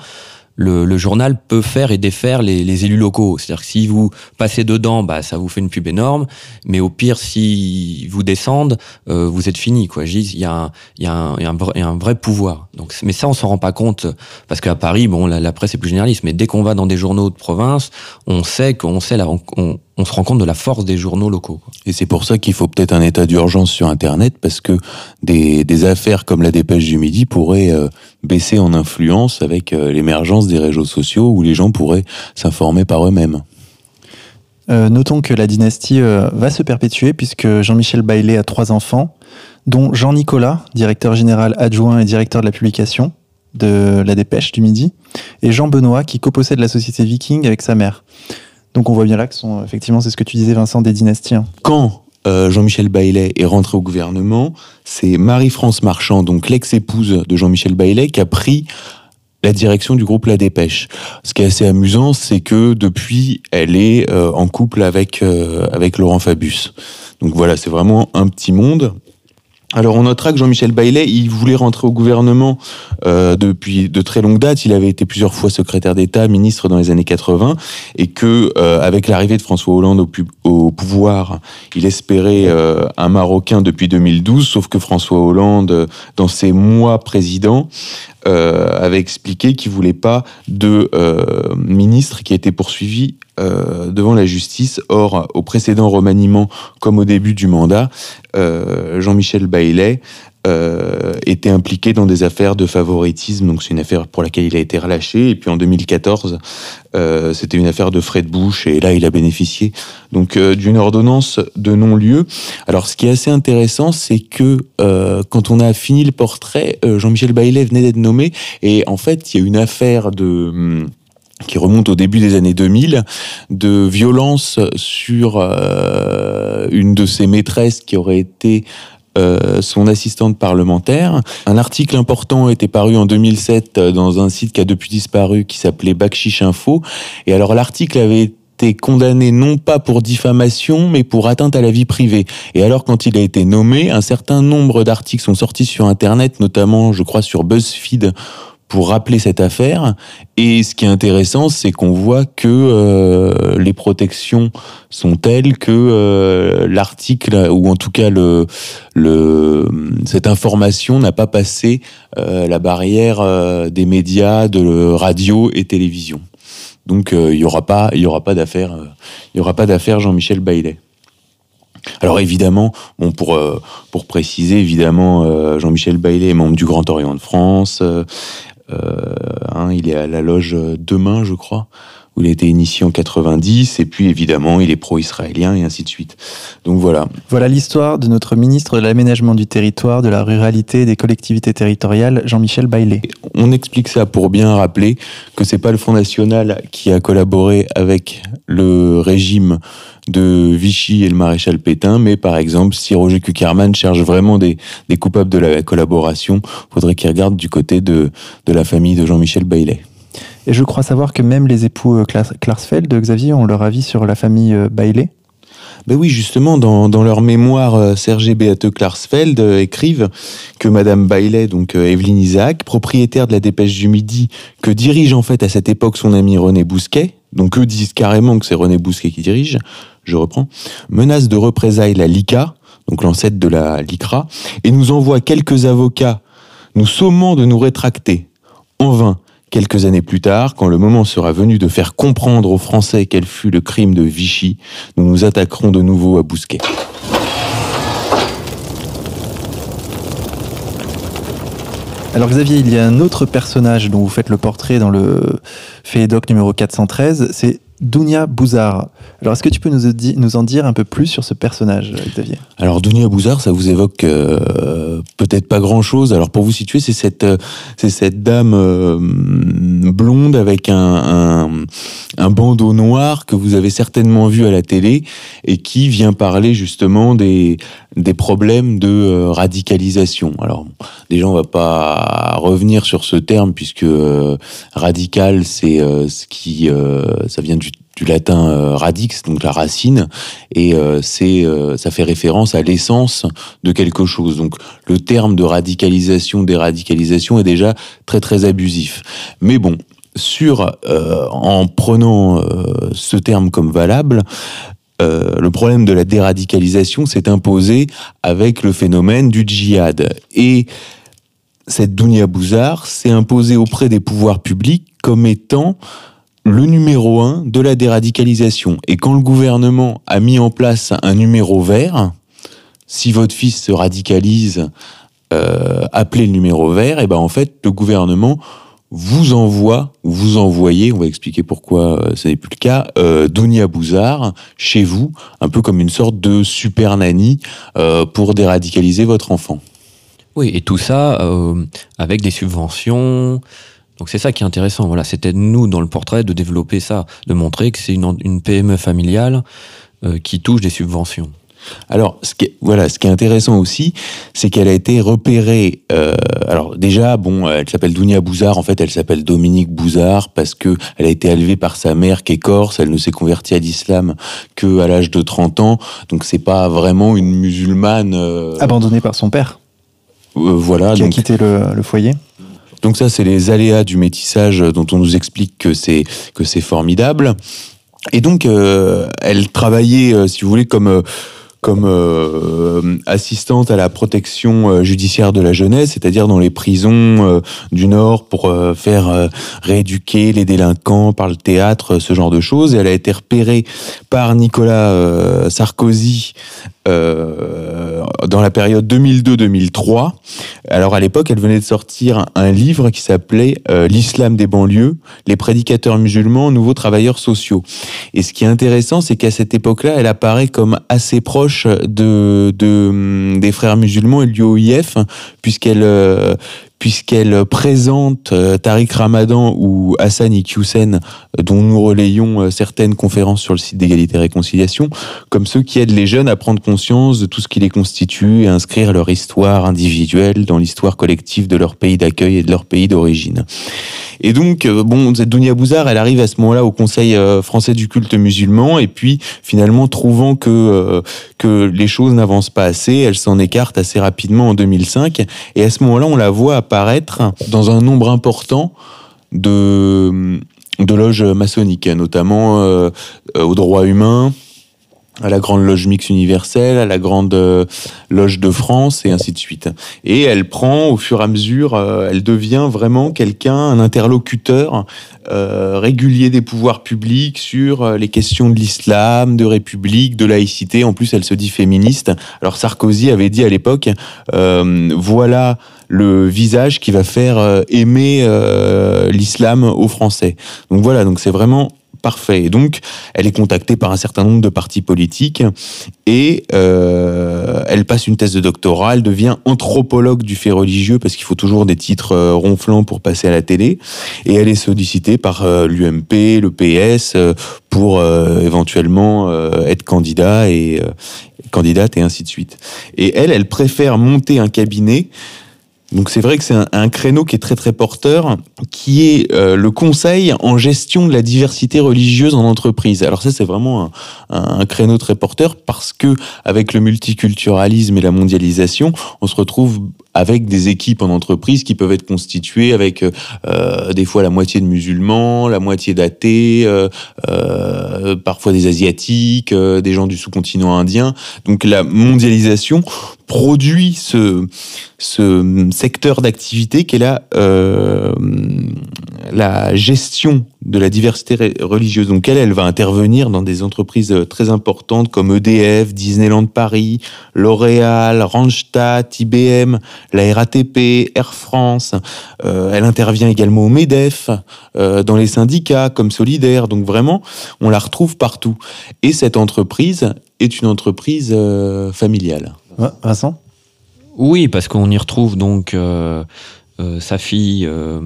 le, journal peut faire et défaire les, élus locaux. C'est-à-dire que si vous passez dedans, bah, ça vous fait une pub énorme, mais au pire, si vous descendent, euh, vous êtes fini. Quoi. Il y a, un, y, a un, y, a un vrai pouvoir. Donc, mais ça, on s'en rend pas compte, parce qu'à Paris, bon, la, presse est plus généraliste, mais dès qu'on va dans des journaux de province, on sait qu'on sait la, on se rend compte de la force des journaux locaux. Et c'est pour ça qu'il faut peut-être un état d'urgence sur Internet, parce que des, des, affaires comme la dépêche du midi pourraient euh, baisser en influence avec euh, l'émergence des réseaux sociaux où les gens pourraient s'informer par eux-mêmes. Euh, notons que la dynastie va se perpétuer puisque Jean-Michel Baillet a trois enfants, dont Jean-Nicolas, directeur général adjoint et directeur de la publication de la dépêche du midi, et Jean Benoît qui copossède la société Viking avec sa mère. Donc on voit bien là que sont, effectivement, c'est ce que tu disais Vincent, des dynasties. Hein. Quand euh, Jean-Michel Baillet est rentré au gouvernement, c'est Marie-France Marchand, donc l'ex-épouse de Jean-Michel Baillet, qui a pris la direction du groupe La Dépêche. Ce qui est assez amusant, c'est que depuis, elle est euh, en couple avec, euh, avec Laurent Fabius. Donc voilà, c'est vraiment un petit monde. Alors on notera que Jean-Michel Baillet, il voulait rentrer au gouvernement euh, depuis de très longue date. Il avait été plusieurs fois secrétaire d'État, ministre dans les années 80, et que euh, avec l'arrivée de François Hollande au, pouvoir, il espérait euh, un Marocain depuis 2012. Sauf que François Hollande, dans ses mois présidents, euh, avait expliqué qu'il voulait pas de ministre qui a été poursuivi devant la justice. Or, au précédent remaniement, comme au début du mandat, euh, Jean-Michel Baillet euh, était impliqué dans des affaires de favoritisme. Donc c'est une affaire pour laquelle il a été relâché. Et puis en 2014, euh, c'était une affaire de frais de bouche et là il a bénéficié donc euh, d'une ordonnance de non-lieu. Alors ce qui est assez intéressant, c'est que euh, quand on a fini le portrait, euh, Jean-Michel Baillet venait d'être nommé et en fait il y a une affaire de hum, qui remonte au début des années 2000, de violence sur euh, une de ses maîtresses qui aurait été euh, son assistante parlementaire. Un article important était paru en 2007 euh, dans un site qui a depuis disparu qui s'appelait Bakchiche Info. Et alors l'article avait été condamné non pas pour diffamation, mais pour atteinte à la vie privée. Et alors, quand il a été nommé, un certain nombre d'articles sont sortis sur Internet, notamment, je crois, sur BuzzFeed, pour rappeler cette affaire. Et ce qui est intéressant, c'est qu'on voit que euh, les protections sont telles que euh, l'article, ou en tout cas le, le, cette information n'a pas passé euh, la barrière euh, des médias, de radio et télévision. Donc euh, il y aura pas, il y aura pas d'affaire, euh, il y aura pas d'affaire Jean-Michel Baillet. Alors évidemment, bon pour euh, pour préciser, évidemment, euh, Jean-Michel Baillet est membre du Grand Orient de France. Euh, hein, il est à la loge demain, je crois, où il a été initié en 90, et puis évidemment, il est pro-israélien et ainsi de suite. Donc voilà. Voilà l'histoire de notre ministre de l'aménagement du territoire, de la ruralité et des collectivités territoriales, Jean-Michel Baillet. On explique ça pour bien rappeler que c'est pas le Front National qui a collaboré avec le régime de Vichy et le maréchal Pétain, mais par exemple, si Roger Kuckerman cherche vraiment des, des coupables de la collaboration, faudrait qu'il regarde du côté de, de la famille de Jean-Michel Baillet. Et je crois savoir que même les époux euh, Klas- Klarsfeld, Xavier, ont leur avis sur la famille euh, Baillet. Ben oui, justement, dans, leur mémoire, euh, Serge et Beate Klarsfeld euh, écrivent que Madame Bailey, donc euh, Evelyne Isaac, propriétaire de la Dépêche du Midi, que dirige en fait à cette époque son ami René Bousquet, donc eux disent carrément que c'est René Bousquet qui dirige, je reprends, menace de représailles la LICA, donc l'ancêtre de la LICRA, et nous envoie quelques avocats nous sommant de nous rétracter. En vain, quelques années plus tard, quand le moment sera venu de faire comprendre aux Français quel fut le crime de Vichy, nous nous attaquerons de nouveau à Bousquet. Alors Xavier, il y a un autre personnage dont vous faites le portrait dans le Fédoc numéro 413, c'est Dounia Bouzard. Alors est-ce que tu peux nous, en dire un peu plus sur ce personnage, Xavier? Alors Dounia Bouzard, ça vous évoque euh, peut-être pas grand-chose. Alors pour vous situer, c'est cette euh, c'est cette dame euh, blonde avec un, un bandeau noir que vous avez certainement vu à la télé et qui vient parler justement des des problèmes de euh, radicalisation. Alors déjà on va pas revenir sur ce terme puisque radical c'est ce qui ça vient du du latin euh, radix, donc la racine, et euh, c'est euh, ça fait référence à l'essence de quelque chose. Donc le terme de radicalisation, déradicalisation est déjà très très abusif. Mais bon, sur en prenant ce terme comme valable, le problème de la déradicalisation s'est imposé avec le phénomène du djihad. Et cette Dounia Bouzard s'est imposée auprès des pouvoirs publics comme étant le numéro un de la déradicalisation. Et quand le gouvernement a mis en place un numéro vert, si votre fils se radicalise, euh, appelez le numéro vert, et ben en fait, le gouvernement vous envoie, ou vous envoyez, on va expliquer pourquoi euh, ce n'est plus le cas, euh, Dounia Bouzard chez vous, un peu comme une sorte de super nanny euh, pour déradicaliser votre enfant. Oui, et tout ça avec des subventions. Donc c'est ça qui est intéressant. Voilà, c'était nous dans le portrait de développer ça, de montrer que c'est une, une PME familiale euh, qui touche des subventions. Alors, ce qui est, voilà, ce qui est intéressant aussi, c'est qu'elle a été repérée. euh, alors déjà, bon, elle s'appelle Dounia Bouzard. En fait, elle s'appelle Dominique Bouzard parce que elle a été élevée par sa mère qui est corse. Elle ne s'est convertie à l'islam que à l'âge de 30 ans. Donc c'est pas vraiment une musulmane. euh, Abandonné par son père, euh, voilà. qui a donc- quitté le, le foyer. Donc ça, c'est les aléas du métissage dont on nous explique que c'est que c'est formidable. Et donc, euh, elle travaillait, euh, si vous voulez, comme euh, comme assistante à la protection judiciaire de la jeunesse, c'est-à-dire dans les prisons du Nord pour faire rééduquer les délinquants par le théâtre, ce genre de choses. Et elle a été repérée par Nicolas Sarkozy euh, dans la période 2002-2003. Alors à l'époque, elle venait de sortir un livre qui s'appelait euh, L'islam des banlieues, les prédicateurs musulmans, nouveaux travailleurs sociaux. Et ce qui est intéressant, c'est qu'à cette époque-là, elle apparaît comme assez proche de, hum, des frères musulmans et de l'UOIF, puisqu'elle euh, puisqu'elle présente euh, Tariq Ramadan ou Hassan Iqiyoussen, euh, dont nous relayons euh, certaines conférences sur le site d'égalité et réconciliation, comme ceux qui aident les jeunes à prendre conscience de tout ce qui les constitue et inscrire leur histoire individuelle dans l'histoire collective de leur pays d'accueil et de leur pays d'origine. Et donc, bon, Dounia Bouzard, elle arrive à ce moment-là au Conseil français du culte musulman, et puis finalement, trouvant que, que les choses n'avancent pas assez, elle s'en écarte assez rapidement en 2005, et à ce moment-là, on la voit dans un nombre important de, loges maçonniques, notamment euh, euh, au droit humain, à la Grande Loge Mix Universelle, à la Grande euh, Loge de France, et ainsi de suite. Et elle prend, au fur et à mesure, euh, elle devient vraiment quelqu'un, un interlocuteur euh, régulier des pouvoirs publics sur les questions de l'islam, de république, de laïcité. En plus, elle se dit féministe. Alors Sarkozy avait dit à l'époque, voilà le visage qui va faire aimer l'islam aux Français. Donc voilà, donc c'est vraiment parfait. Et donc, elle est contactée par un certain nombre de partis politiques et euh, elle passe une thèse de doctorat. Elle devient anthropologue du fait religieux parce qu'il faut toujours des titres euh, ronflants pour passer à la télé. Et elle est sollicitée par euh, l'UMP, le PS pour éventuellement être candidat et candidate et ainsi de suite. Et elle, elle préfère monter un cabinet donc c'est vrai que c'est un, créneau qui est très très porteur, qui est euh, le conseil en gestion de la diversité religieuse en entreprise. Alors ça c'est vraiment un créneau très porteur parce que avec le multiculturalisme et la mondialisation, on se retrouve avec des équipes en entreprise qui peuvent être constituées avec euh, des fois la moitié de musulmans, la moitié d'athées, euh, euh, parfois des asiatiques, des gens du sous-continent indien. Donc la mondialisation produit ce, secteur d'activité qui est la, la gestion de la diversité religieuse. Donc elle, elle va intervenir dans des entreprises euh, très importantes comme EDF, Disneyland Paris, L'Oréal, Randstad, IBM, la RATP, Air France. Euh, elle intervient également au MEDEF, euh, dans les syndicats comme Solidaire. Donc vraiment, on la retrouve partout. Et cette entreprise est une entreprise euh, familiale. Vincent? Oui, parce qu'on y retrouve donc euh, euh, sa fille euh,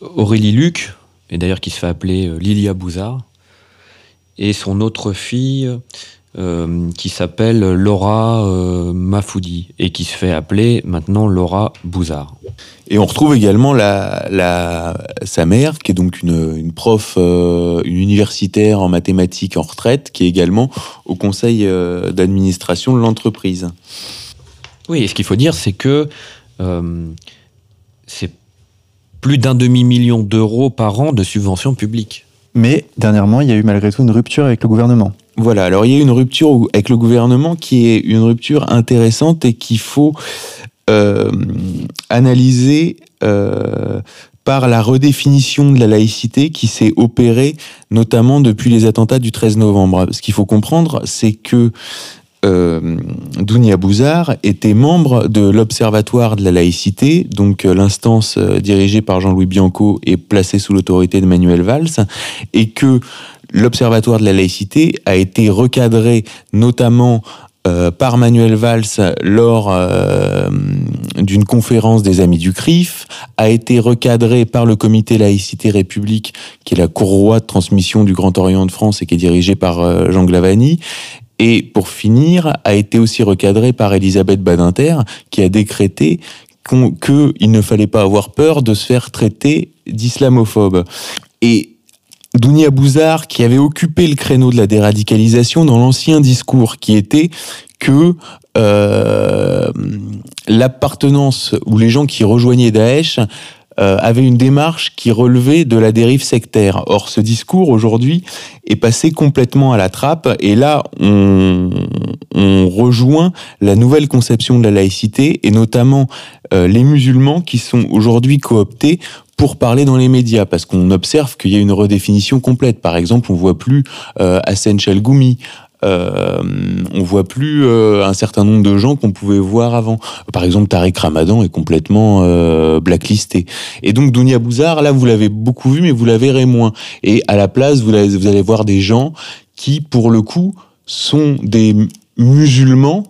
Aurélie Luc, et d'ailleurs qui se fait appeler euh, Lilia Bouzard, et son autre fille euh, qui s'appelle Laura euh, Mafoudi, et qui se fait appeler maintenant Laura Bouzard. Et on retrouve également la, la, sa mère, qui est donc une, une prof, euh, une universitaire en mathématiques en retraite, qui est également au conseil d'administration de l'entreprise. Oui, et ce qu'il faut dire, c'est que c'est plus d'un demi-million d'euros par an de subventions publiques. Mais dernièrement, il y a eu malgré tout une rupture avec le gouvernement. Voilà, alors il y a une rupture avec le gouvernement qui est une rupture intéressante et qu'il faut euh, analyser euh, par la redéfinition de la laïcité qui s'est opérée notamment depuis les attentats du 13 novembre. Ce qu'il faut comprendre, c'est que euh, Dounia Bouzard était membre de l'Observatoire de la laïcité, donc euh, l'instance euh, dirigée par Jean-Louis Bianco et placée sous l'autorité de Manuel Valls, et que l'Observatoire de la laïcité a été recadré notamment par Manuel Valls lors d'une conférence des Amis du CRIF, a été recadré par le comité Laïcité République, qui est la courroie de transmission du Grand Orient de France et qui est dirigé par Jean Glavani. Et pour finir, a été aussi recadré par Elisabeth Badinter, qui a décrété qu'il ne fallait pas avoir peur de se faire traiter d'islamophobe. Et Dounia Bouzard qui avait occupé le créneau de la déradicalisation dans l'ancien discours qui était que euh, l'appartenance ou les gens qui rejoignaient Daesh euh, avaient une démarche qui relevait de la dérive sectaire. Or, ce discours aujourd'hui est passé complètement à la trappe et là, on, on rejoint la nouvelle conception de la laïcité et notamment euh, les musulmans qui sont aujourd'hui cooptés pour parler dans les médias, parce qu'on observe qu'il y a une redéfinition complète. Par exemple, on voit plus euh, Hassan Chalgoumi, euh, on voit plus euh, un certain nombre de gens qu'on pouvait voir avant. Par exemple, Tariq Ramadan est complètement euh, blacklisté. Et donc, Dounia Bouzard, là, vous l'avez beaucoup vu, mais vous la verrez moins. Et à la place, vous, allez voir des gens qui, pour le coup, sont des musulmans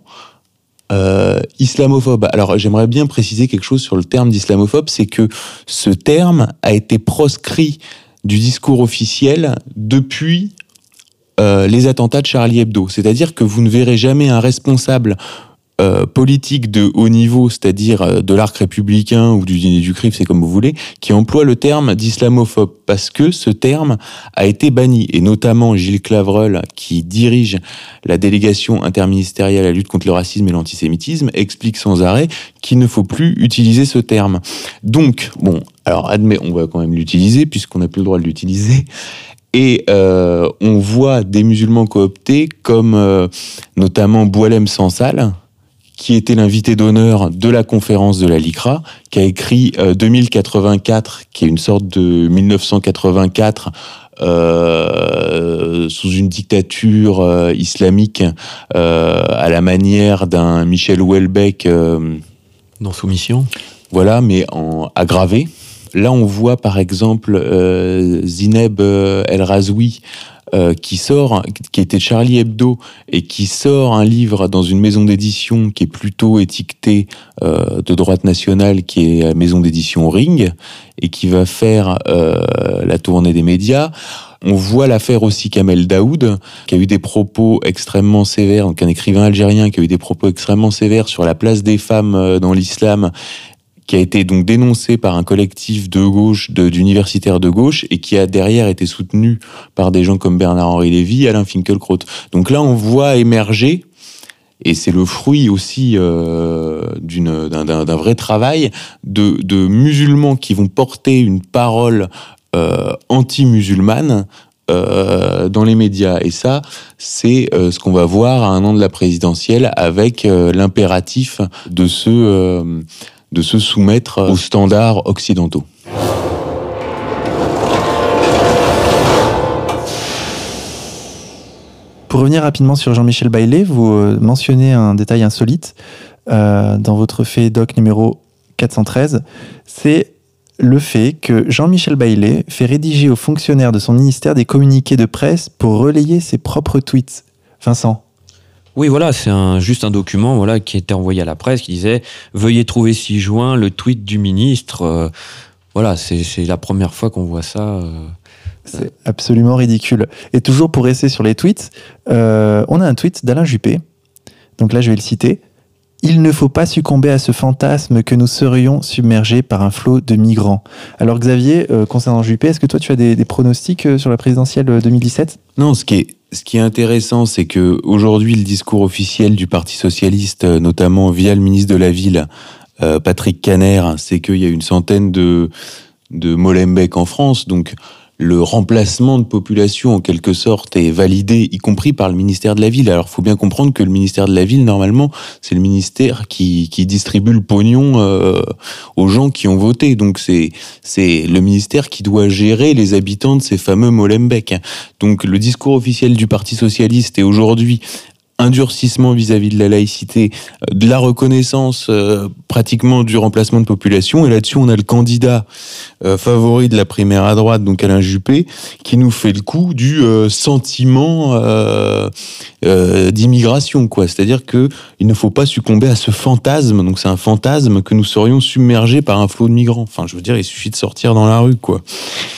euh, islamophobe. Alors j'aimerais bien préciser quelque chose sur le terme d'islamophobe, c'est que ce terme a été proscrit du discours officiel depuis euh, les attentats de Charlie Hebdo. C'est-à-dire que vous ne verrez jamais un responsable euh, politique de haut niveau, c'est-à-dire euh, de l'arc républicain ou du dîner du CRIF, c'est comme vous voulez, qui emploie le terme d'islamophobe, parce que ce terme a été banni, et notamment Gilles Clavreul, qui dirige la délégation interministérielle à la lutte contre le racisme et l'antisémitisme, explique sans arrêt qu'il ne faut plus utiliser ce terme. Donc, bon, alors admet, on va quand même l'utiliser, puisqu'on n'a plus le droit de l'utiliser, et euh, on voit des musulmans cooptés comme euh, notamment Boualem Sansal, qui était l'invité d'honneur de la conférence de la LICRA, qui a écrit euh, 2084, qui est une sorte de 1984 euh, sous une dictature euh, islamique euh, à la manière d'un Michel Houellebecq. Euh, Dans Soumission Voilà, mais en aggravé. Là, on voit par exemple euh, Zineb El Razoui, euh, qui sort, qui était Charlie Hebdo, et qui sort un livre dans une maison d'édition qui est plutôt étiquetée euh, de droite nationale, qui est la maison d'édition Ring, et qui va faire euh, la tournée des médias. On voit l'affaire aussi Kamel Daoud, qui a eu des propos extrêmement sévères, donc un écrivain algérien qui a eu des propos extrêmement sévères sur la place des femmes euh, dans l'islam, qui a été donc dénoncé par un collectif de gauche, d'universitaires de, gauche, et qui a derrière été soutenu par des gens comme Bernard-Henri Lévy, Alain Finkielkraut. Donc là, on voit émerger, et c'est le fruit aussi euh, d'un vrai travail, de, musulmans qui vont porter une parole euh, anti-musulmane euh, dans les médias. Et ça, c'est euh, ce qu'on va voir à un an de la présidentielle avec euh, l'impératif de se, de se soumettre aux standards occidentaux. Pour revenir rapidement sur Jean-Michel Baillet, vous euh, mentionnez un détail insolite euh, dans votre fait doc numéro 413. C'est le fait que Jean-Michel Baillet fait rédiger aux fonctionnaires de son ministère des communiqués de presse pour relayer ses propres tweets. Vincent. Oui, voilà, c'est un, juste un document voilà, qui était envoyé à la presse qui disait Veuillez trouver 6 juin le tweet du ministre. Euh, voilà, c'est c'est la première fois qu'on voit ça. euh. C'est absolument ridicule. Et toujours pour rester sur les tweets, euh, on a un tweet d'Alain Juppé. Donc là, je vais le citer. Il ne faut pas succomber à ce fantasme que nous serions submergés par un flot de migrants. Alors Xavier, euh, concernant Juppé, est-ce que toi tu as des, des pronostics euh, sur la présidentielle euh, 2017 Non, ce qui est, ce qui est intéressant, c'est que aujourd'hui, le discours officiel du Parti socialiste, euh, notamment via le ministre de la Ville, euh, Patrick Caner, c'est qu'il y a une centaine de, de Molenbeek en France. Donc, le remplacement de population en quelque sorte est validé, y compris par le ministère de la Ville. Alors, faut bien comprendre que le ministère de la Ville, normalement, c'est le ministère qui, qui distribue le pognon euh, aux gens qui ont voté. Donc, c'est c'est le ministère qui doit gérer les habitants de ces fameux Molenbeek. Donc, le discours officiel du Parti socialiste est aujourd'hui un durcissement vis-à-vis de la laïcité, euh, de la reconnaissance euh, pratiquement du remplacement de population. Et là-dessus, on a le candidat euh, favori de la primaire à droite, donc Alain Juppé, qui nous fait le coup du sentiment d'immigration, quoi. C'est-à-dire que il ne faut pas succomber à ce fantasme. Donc c'est un fantasme que nous serions submergés par un flot de migrants. Enfin, je veux dire, il suffit de sortir dans la rue, quoi.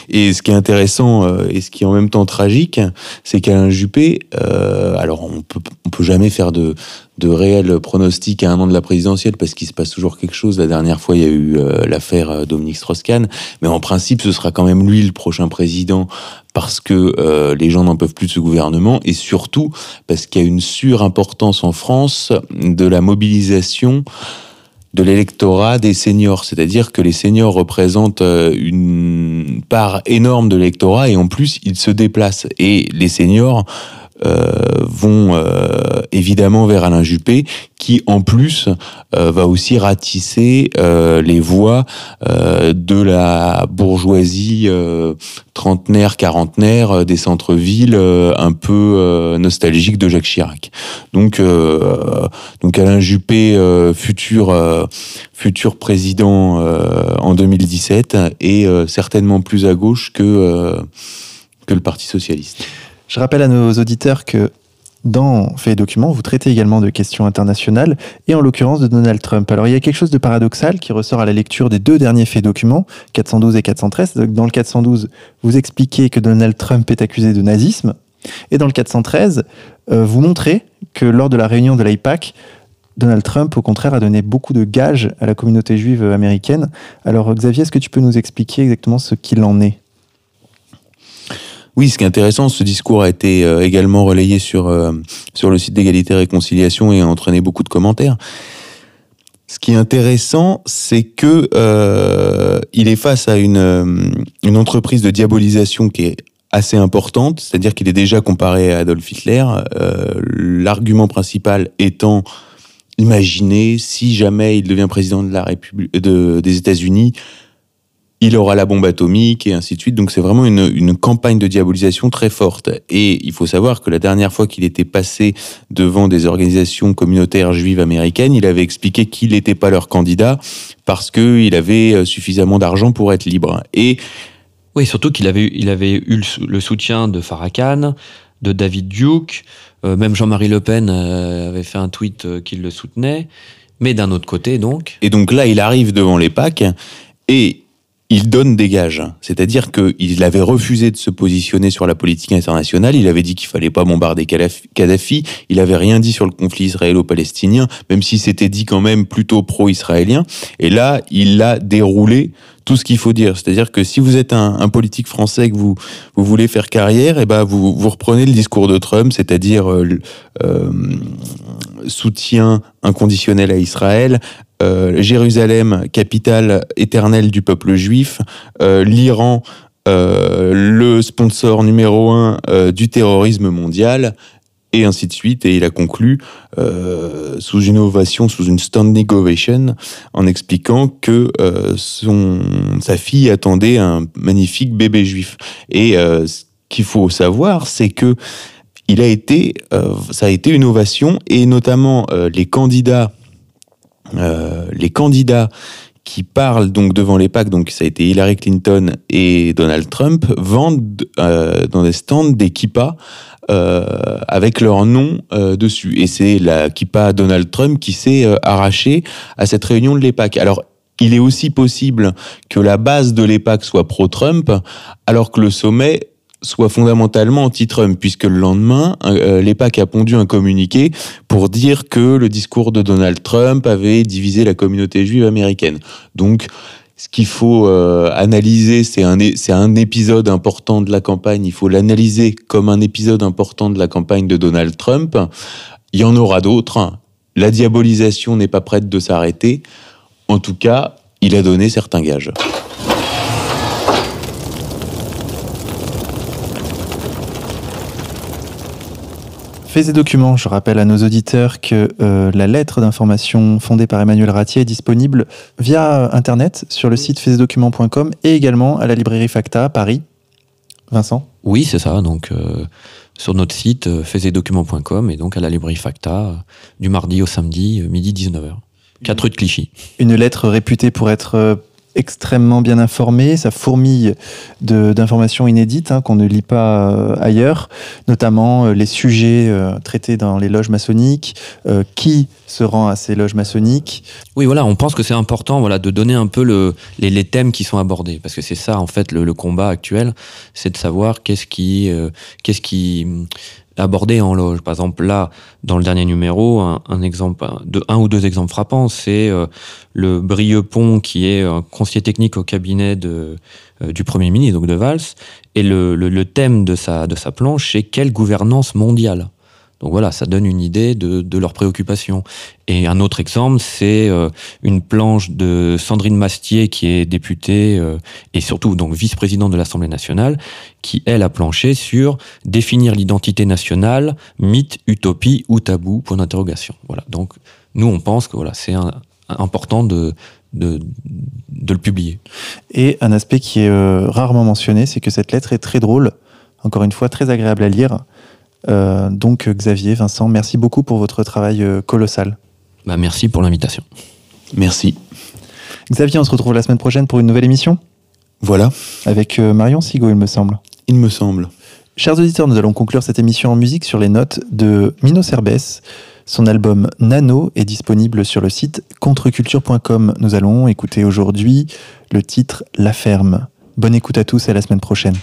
Et ce qui est intéressant et ce qui est en même temps tragique, c'est qu'Alain Juppé, alors on peut peut jamais faire de, de réels pronostics à un an de la présidentielle parce qu'il se passe toujours quelque chose. La dernière fois, il y a eu euh, l'affaire euh, Dominique Strauss-Kahn, mais en principe, ce sera quand même lui le prochain président parce que euh, les gens n'en peuvent plus de ce gouvernement et surtout parce qu'il y a une surimportance en France de la mobilisation de l'électorat des seniors, c'est-à-dire que les seniors représentent une part énorme de l'électorat et en plus ils se déplacent. Et les seniors euh, vont euh, évidemment vers Alain Juppé, qui en plus euh, va aussi ratisser les voix de la bourgeoisie trentenaire, quarantenaire des centres-villes un peu nostalgiques de Jacques Chirac. Donc, donc Alain Juppé, futur futur président en 2017, est certainement plus à gauche que que le Parti socialiste. Je rappelle à nos auditeurs que dans Fait et Documents, vous traitez également de questions internationales et en l'occurrence de Donald Trump. Alors il y a quelque chose de paradoxal qui ressort à la lecture des deux derniers faits documents, 412 et 413. Dans le 412, vous expliquez que Donald Trump est accusé de nazisme et dans le 413, euh, vous montrez que lors de la réunion de l'AIPAC, Donald Trump, au contraire, a donné beaucoup de gages à la communauté juive américaine. Alors Xavier, est-ce que tu peux nous expliquer exactement ce qu'il en est? Oui, ce qui est intéressant, ce discours a été euh, également relayé sur, euh, sur le site d'égalité et réconciliation et a entraîné beaucoup de commentaires. Ce qui est intéressant, c'est que euh, il est face à une, une entreprise de diabolisation qui est assez importante, c'est-à-dire qu'il est déjà comparé à Adolf Hitler. L'argument principal étant imaginer si jamais il devient président de la République de, des États-Unis, il aura la bombe atomique et ainsi de suite. Donc c'est vraiment une, une, campagne de diabolisation très forte. Et il faut savoir que la dernière fois qu'il était passé devant des organisations communautaires juives américaines, il avait expliqué qu'il n'était pas leur candidat parce qu'il avait euh, suffisamment d'argent pour être libre. Et oui, surtout qu'il avait, il avait eu le soutien de Farrakhan, de David Duke, euh, même Jean-Marie Le Pen euh, avait fait un tweet qui le soutenait. Mais d'un autre côté, donc. Et donc là, il arrive devant les PAC et il donne des gages. C'est-à-dire qu'il avait refusé de se positionner sur la politique internationale. Il avait dit qu'il fallait pas bombarder Kadhafi. Il avait rien dit sur le conflit israélo-palestinien, même si c'était dit quand même plutôt pro-israélien. Et là, il l'a déroulé tout ce qu'il faut dire. C'est-à-dire que si vous êtes un, politique français que vous, voulez faire carrière, et eh ben vous, reprenez le discours de Trump, c'est-à-dire euh, euh, soutien inconditionnel à Israël, euh, Jérusalem, capitale éternelle du peuple juif, l'Iran, le sponsor numéro un du terrorisme mondial, et ainsi de suite. Et il a conclu sous une ovation, sous une standing ovation, en expliquant que son, sa fille attendait un magnifique bébé juif. Et ce qu'il faut savoir, c'est que il a été, ça a été une ovation, et notamment les candidats euh, les candidats qui parlent donc devant les PAC, donc ça a été Hillary Clinton et Donald Trump, vendent euh, dans des stands des kippas euh, avec leur nom dessus. Et c'est la kippa Donald Trump qui s'est arrachée à cette réunion de l'EPAC. Alors, il est aussi possible que la base de l'EPAC soit pro-Trump, alors que le sommet soit fondamentalement anti-Trump, puisque le lendemain, euh, l'EPAC a pondu un communiqué pour dire que le discours de Donald Trump avait divisé la communauté juive américaine. Donc, ce qu'il faut euh, analyser, c'est un, c'est un épisode important de la campagne. Il faut l'analyser comme un épisode important de la campagne de Donald Trump. Il y en aura d'autres. La diabolisation n'est pas prête de s'arrêter. En tout cas, il a donné certains gages. Faits et documents, je rappelle à nos auditeurs que euh, la lettre d'information fondée par Emmanuel Ratier est disponible via Internet sur le site faitsdocuments.com et également à la librairie Facta à Paris. Vincent? Oui, c'est ça. Donc, euh, sur notre site euh, faitsdocuments.com et donc à la librairie Facta euh, du mardi au samedi, midi 19h. 4 rue de Clichy. Une lettre réputée pour être extrêmement bien informée, ça fourmille d'informations inédites hein, qu'on ne lit pas euh, ailleurs, notamment euh, les sujets euh, traités dans les loges maçonniques, qui se rend à ces loges maçonniques. Oui, voilà, on pense que c'est important voilà, de donner un peu le, les, les thèmes qui sont abordés, parce que c'est ça, en fait, le, le combat actuel, c'est de savoir qu'est-ce qui, qu'est-ce qui abordé en loge. Par exemple, là, dans le dernier numéro, un, exemple, de, un ou deux exemples frappants, c'est euh, le Brieux Pont, qui est un conseiller technique au cabinet euh, du Premier ministre, donc de Valls, et le thème de sa, de sa planche, c'est quelle gouvernance mondiale? Donc voilà, ça donne une idée de, de leurs préoccupations. Et un autre exemple, c'est euh, une planche de Sandrine Mastier, qui est députée euh, et surtout donc vice-présidente de l'Assemblée nationale, qui elle a planché sur définir l'identité nationale, mythe, utopie ou tabou Point d'interrogation. Voilà. Donc nous, on pense que voilà, c'est important de, de, de le publier. Et un aspect qui est euh, rarement mentionné, c'est que cette lettre est très drôle, encore une fois très agréable à lire. Euh, donc Xavier, Vincent, merci beaucoup pour votre travail euh, colossal. Bah, merci pour l'invitation. Merci. Xavier, on se retrouve la semaine prochaine pour une nouvelle émission? Voilà, avec euh, Marion Sigaud, il me semble. il me semble. Chers auditeurs, nous allons conclure cette émission en musique sur les notes de Mino Cerbès. Son album Nano est disponible sur le site contreculture.com. Nous allons écouter aujourd'hui le titre La Ferme. Bonne écoute à tous et à la semaine prochaine.